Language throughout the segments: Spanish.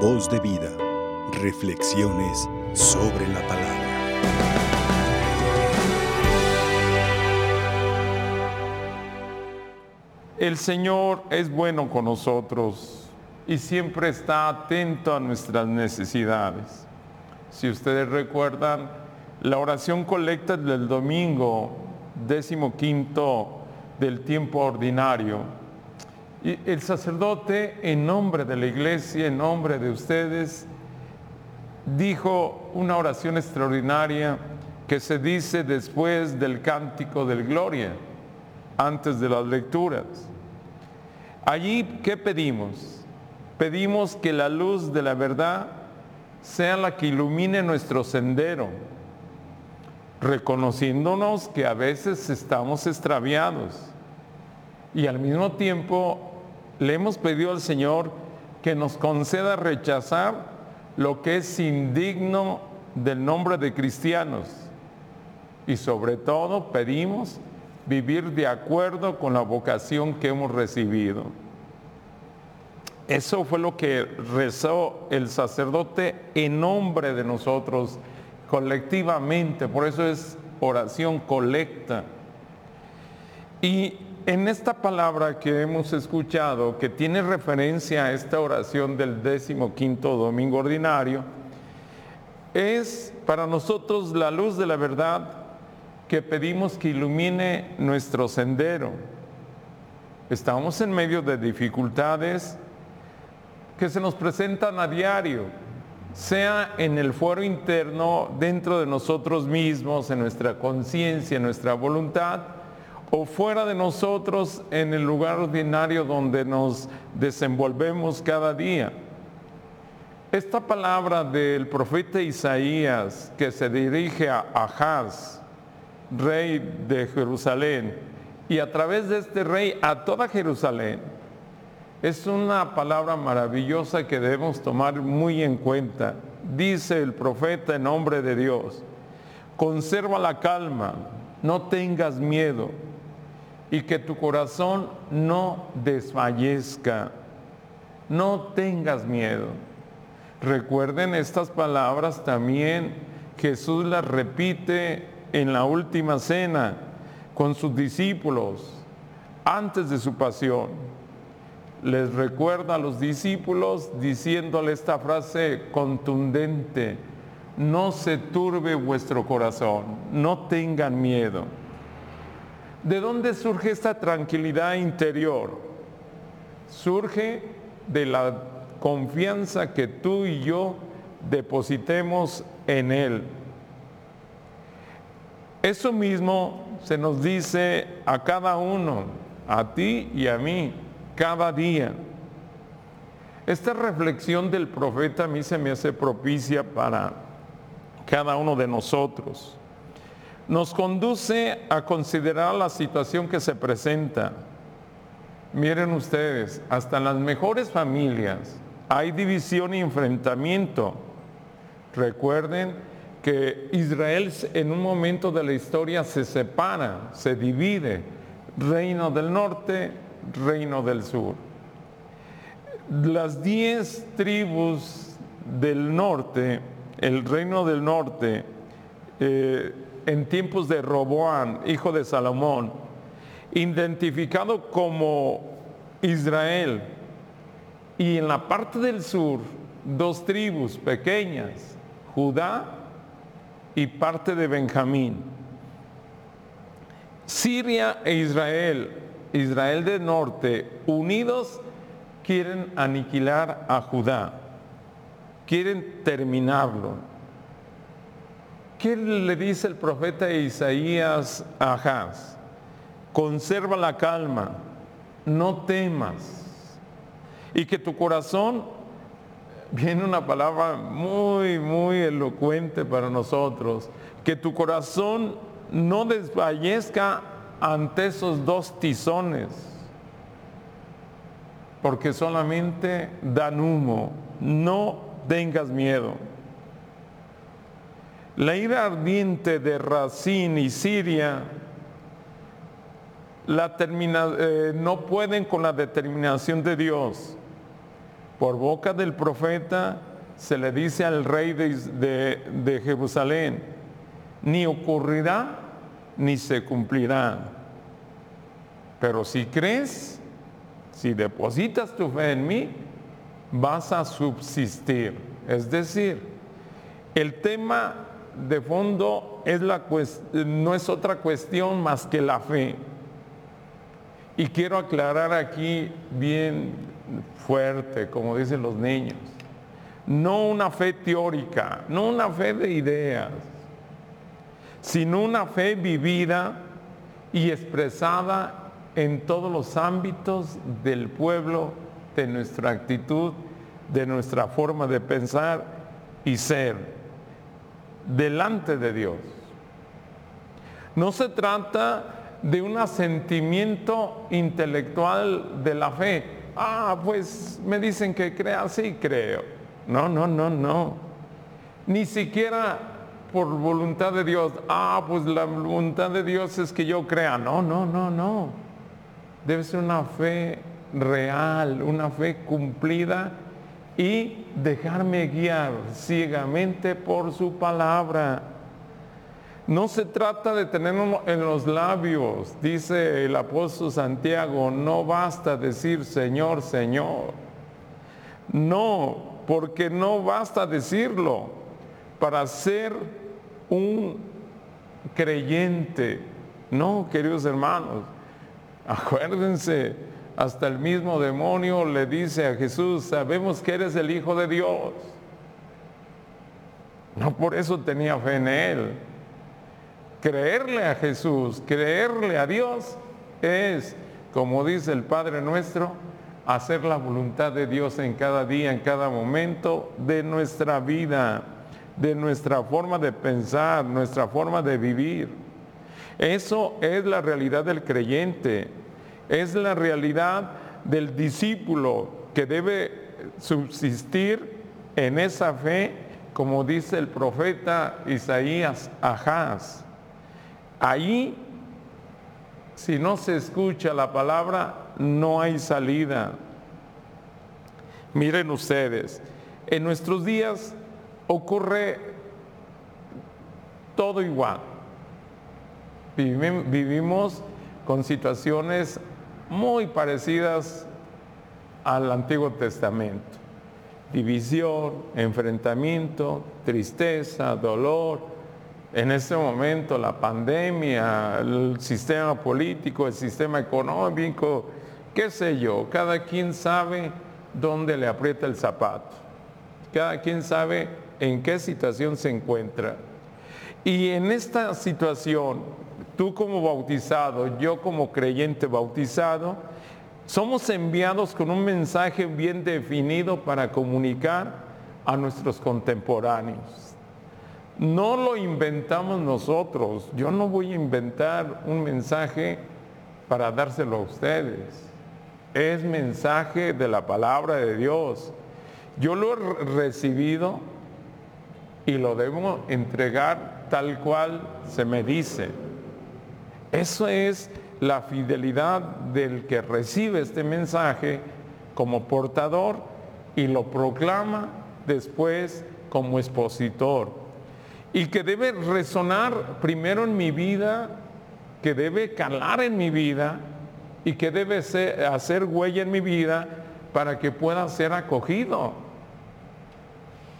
Voz de vida. Reflexiones sobre la palabra. El Señor es bueno con nosotros y siempre está atento a nuestras necesidades. Si ustedes recuerdan, la oración colecta del domingo, décimo quinto del tiempo ordinario, el sacerdote, en nombre de la iglesia, en nombre de ustedes, dijo una oración extraordinaria que se dice después del cántico del Gloria, antes de las lecturas. Allí, ¿qué pedimos? Pedimos que la luz de la verdad sea la que ilumine nuestro sendero, reconociéndonos que a veces estamos extraviados y al mismo tiempo le hemos pedido al Señor que nos conceda rechazar lo que es indigno del nombre de cristianos. Y sobre todo pedimos vivir de acuerdo con la vocación que hemos recibido. Eso fue lo que rezó el sacerdote en nombre de nosotros colectivamente, por eso es oración colecta. Y en esta palabra que hemos escuchado, que tiene referencia a esta oración del décimo quinto domingo ordinario, es para nosotros la luz de la verdad que pedimos que ilumine nuestro sendero. Estamos en medio de dificultades que se nos presentan a diario, sea en el fuero interno, dentro de nosotros mismos, en nuestra conciencia, en nuestra voluntad, o fuera de nosotros en el lugar ordinario donde nos desenvolvemos cada día. Esta palabra del profeta Isaías que se dirige a Ahaz, rey de Jerusalén, y a través de este rey a toda Jerusalén, es una palabra maravillosa que debemos tomar muy en cuenta. Dice el profeta en nombre de Dios, conserva la calma, no tengas miedo y que tu corazón no desfallezca, no tengas miedo. Recuerden estas palabras también, Jesús las repite en la última cena con sus discípulos antes de su pasión. Les recuerda a los discípulos diciéndole esta frase contundente, no se turbe vuestro corazón, no tengan miedo. ¿De dónde surge esta tranquilidad interior? Surge de la confianza que tú y yo depositemos en Él. Eso mismo se nos dice a cada uno, a ti y a mí, cada día. Esta reflexión del profeta a mí se me hace propicia para cada uno de nosotros nos conduce a considerar la situación que se presenta. Miren ustedes, hasta en las mejores familias hay división y enfrentamiento. Recuerden que Israel en un momento de la historia se separa, se divide, reino del norte, reino del sur. Las diez tribus del norte, el reino del norte, eh, en tiempos de Roboán, hijo de Salomón, identificado como Israel, y en la parte del sur, dos tribus pequeñas, Judá y parte de Benjamín. Siria e Israel, Israel del norte, unidos, quieren aniquilar a Judá, quieren terminarlo. ¿Qué le dice el profeta Isaías a Ahaz? Conserva la calma, no temas. Y que tu corazón, viene una palabra muy, muy elocuente para nosotros, que tu corazón no desfallezca ante esos dos tizones, porque solamente dan humo, no tengas miedo. La ira ardiente de Racín y Siria la termina, eh, no pueden con la determinación de Dios. Por boca del profeta se le dice al rey de, de Jerusalén, ni ocurrirá ni se cumplirá. Pero si crees, si depositas tu fe en mí, vas a subsistir. Es decir, el tema de fondo es la, no es otra cuestión más que la fe. Y quiero aclarar aquí bien fuerte, como dicen los niños, no una fe teórica, no una fe de ideas, sino una fe vivida y expresada en todos los ámbitos del pueblo, de nuestra actitud, de nuestra forma de pensar y ser delante de Dios. No se trata de un asentimiento intelectual de la fe. Ah, pues me dicen que crea, sí creo. No, no, no, no. Ni siquiera por voluntad de Dios. Ah, pues la voluntad de Dios es que yo crea. No, no, no, no. Debe ser una fe real, una fe cumplida y dejarme guiar ciegamente por su palabra. No se trata de tenerlo en los labios, dice el apóstol Santiago, no basta decir Señor, Señor. No, porque no basta decirlo para ser un creyente. No, queridos hermanos, acuérdense, hasta el mismo demonio le dice a Jesús, sabemos que eres el Hijo de Dios. No por eso tenía fe en Él. Creerle a Jesús, creerle a Dios es, como dice el Padre nuestro, hacer la voluntad de Dios en cada día, en cada momento de nuestra vida, de nuestra forma de pensar, nuestra forma de vivir. Eso es la realidad del creyente es la realidad del discípulo que debe subsistir en esa fe, como dice el profeta Isaías Ajaz. Ahí, si no se escucha la palabra, no hay salida. Miren ustedes, en nuestros días ocurre todo igual. Vivimos con situaciones muy parecidas al Antiguo Testamento. División, enfrentamiento, tristeza, dolor. En este momento la pandemia, el sistema político, el sistema económico, qué sé yo, cada quien sabe dónde le aprieta el zapato. Cada quien sabe en qué situación se encuentra. Y en esta situación tú como bautizado, yo como creyente bautizado, somos enviados con un mensaje bien definido para comunicar a nuestros contemporáneos. No lo inventamos nosotros. Yo no voy a inventar un mensaje para dárselo a ustedes. Es mensaje de la palabra de Dios. Yo lo he recibido y lo debo entregar tal cual se me dice. Eso es la fidelidad del que recibe este mensaje como portador y lo proclama después como expositor. Y que debe resonar primero en mi vida, que debe calar en mi vida y que debe hacer huella en mi vida para que pueda ser acogido.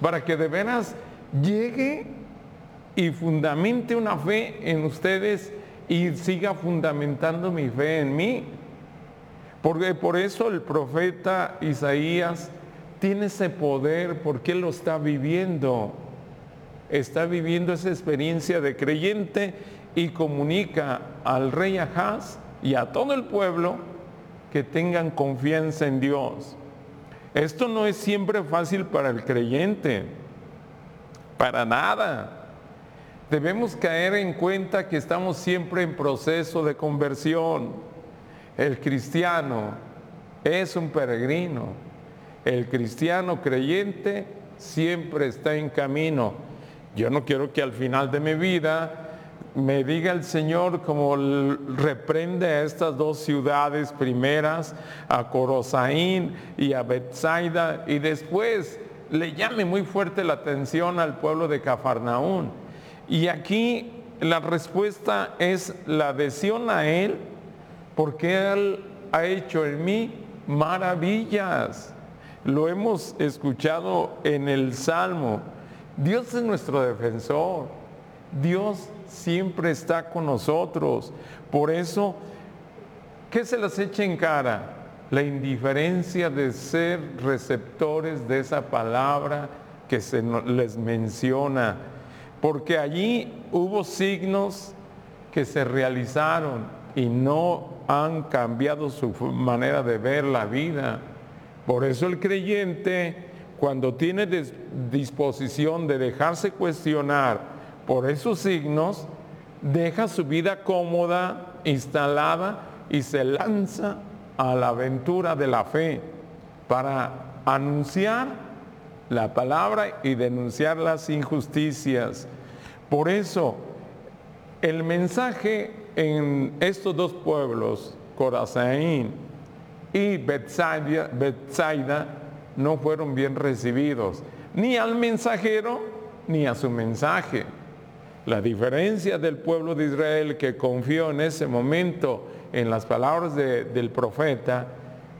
Para que de veras llegue y fundamente una fe en ustedes y siga fundamentando mi fe en mí. Porque por eso el profeta Isaías tiene ese poder porque él lo está viviendo. Está viviendo esa experiencia de creyente y comunica al rey Ahaz y a todo el pueblo que tengan confianza en Dios. Esto no es siempre fácil para el creyente, para nada. Debemos caer en cuenta que estamos siempre en proceso de conversión. El cristiano es un peregrino. El cristiano creyente siempre está en camino. Yo no quiero que al final de mi vida me diga el Señor como reprende a estas dos ciudades primeras, a Corosaín y a Bethsaida, y después le llame muy fuerte la atención al pueblo de Cafarnaún. Y aquí la respuesta es la adhesión a Él, porque Él ha hecho en mí maravillas. Lo hemos escuchado en el Salmo. Dios es nuestro defensor. Dios siempre está con nosotros. Por eso, ¿qué se les echa en cara? La indiferencia de ser receptores de esa palabra que se les menciona. Porque allí hubo signos que se realizaron y no han cambiado su manera de ver la vida. Por eso el creyente, cuando tiene disposición de dejarse cuestionar, por esos signos, deja su vida cómoda, instalada y se lanza a la aventura de la fe para anunciar la palabra y denunciar las injusticias. Por eso, el mensaje en estos dos pueblos, Corazaín y Bethsaida, no fueron bien recibidos, ni al mensajero ni a su mensaje. La diferencia del pueblo de Israel que confió en ese momento en las palabras del profeta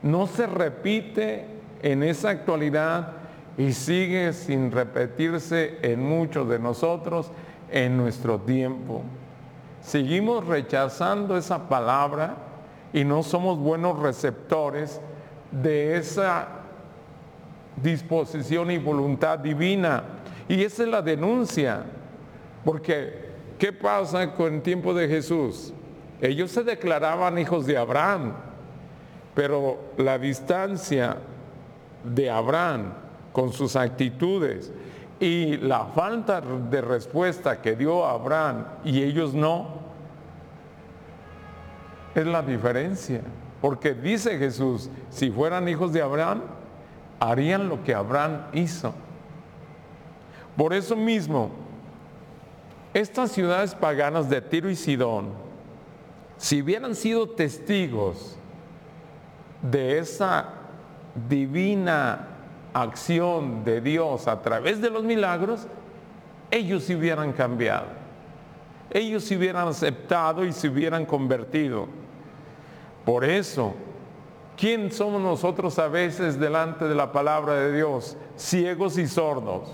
no se repite en esa actualidad y sigue sin repetirse en muchos de nosotros en nuestro tiempo. Seguimos rechazando esa palabra y no somos buenos receptores de esa disposición y voluntad divina. Y esa es la denuncia porque, ¿qué pasa con el tiempo de Jesús? Ellos se declaraban hijos de Abraham, pero la distancia de Abraham con sus actitudes y la falta de respuesta que dio Abraham y ellos no, es la diferencia. Porque dice Jesús, si fueran hijos de Abraham, harían lo que Abraham hizo. Por eso mismo, estas ciudades paganas de Tiro y Sidón, si hubieran sido testigos de esa divina acción de Dios a través de los milagros, ellos se hubieran cambiado. Ellos se hubieran aceptado y se hubieran convertido. Por eso, ¿quién somos nosotros a veces delante de la palabra de Dios? Ciegos y sordos.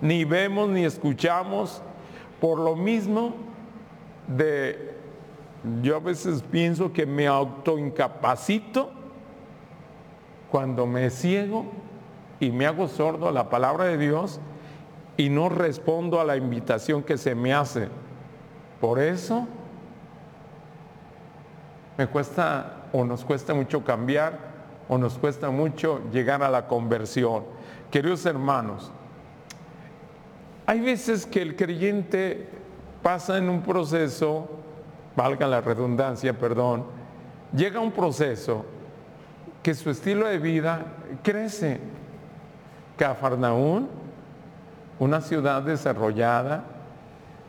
Ni vemos ni escuchamos por lo mismo de, yo a veces pienso que me autoincapacito cuando me ciego y me hago sordo a la palabra de Dios y no respondo a la invitación que se me hace. Por eso me cuesta o nos cuesta mucho cambiar o nos cuesta mucho llegar a la conversión. Queridos hermanos, hay veces que el creyente pasa en un proceso, valga la redundancia, perdón, llega a un proceso que su estilo de vida crece. Cafarnaún, una ciudad desarrollada,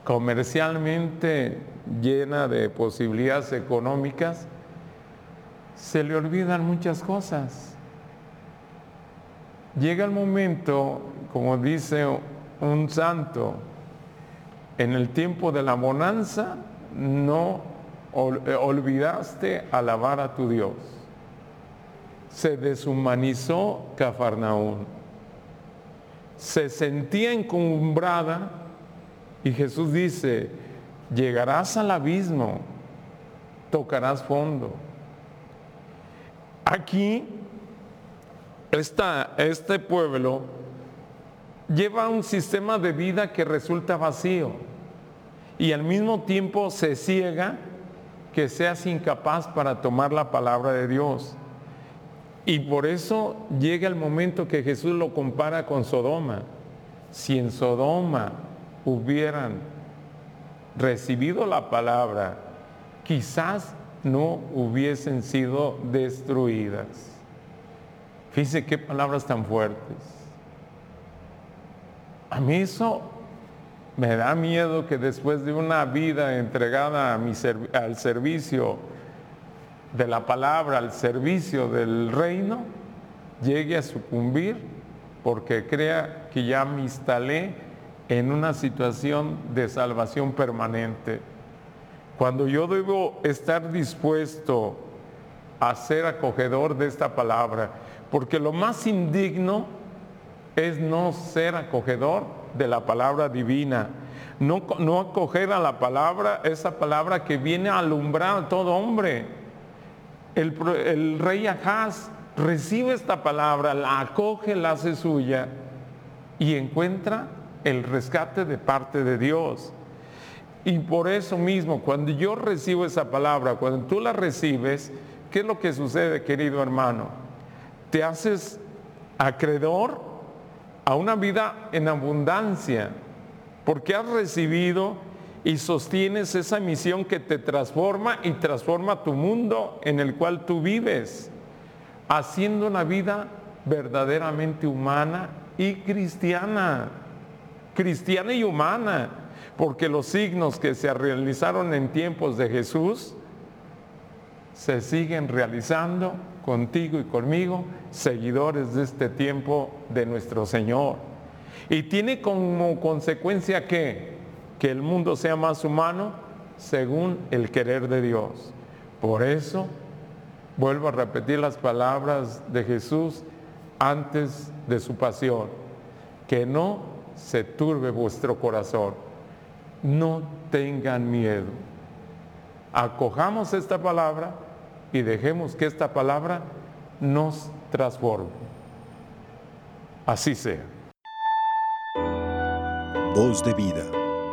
comercialmente llena de posibilidades económicas, se le olvidan muchas cosas. Llega el momento, como dice un santo en el tiempo de la bonanza no eh, olvidaste alabar a tu Dios. Se deshumanizó Cafarnaún. Se sentía encumbrada y Jesús dice, llegarás al abismo, tocarás fondo. Aquí, está este pueblo lleva un sistema de vida que resulta vacío y al mismo tiempo se ciega que seas incapaz para tomar la palabra de Dios. Y por eso llega el momento que Jesús lo compara con Sodoma. Si en Sodoma hubieran recibido la palabra, quizás no hubiesen sido destruidas. Fíjense qué palabras tan fuertes. A mí eso Me da miedo que después de una vida entregada al servicio de la palabra, al servicio del reino, llegue a sucumbir porque crea que ya me instalé en una situación de salvación permanente. Cuando yo debo estar dispuesto a ser acogedor de esta palabra, porque lo más indigno es no ser acogedor de la palabra divina, no, no acoger a la palabra, esa palabra que viene a alumbrar a todo hombre. El, rey Ahaz recibe esta palabra, la acoge, la hace suya y encuentra el rescate de parte de Dios. Y por eso mismo, cuando yo recibo esa palabra, cuando tú la recibes, ¿qué es lo que sucede, querido hermano? Te haces acreedor a una vida en abundancia, porque has recibido y sostienes esa misión que te transforma y transforma tu mundo en el cual tú vives haciendo una vida verdaderamente humana y cristiana, cristiana y humana, porque los signos que se realizaron en tiempos de Jesús se siguen realizando contigo y conmigo, seguidores de este tiempo de nuestro Señor. Y tiene como consecuencia que, que el mundo sea más humano según el querer de Dios. Por eso Vuelvo a repetir las palabras de Jesús antes de su pasión. Que no se turbe vuestro corazón. No tengan miedo. Acojamos esta palabra y dejemos que esta palabra nos transforme. Así sea. Voz de vida.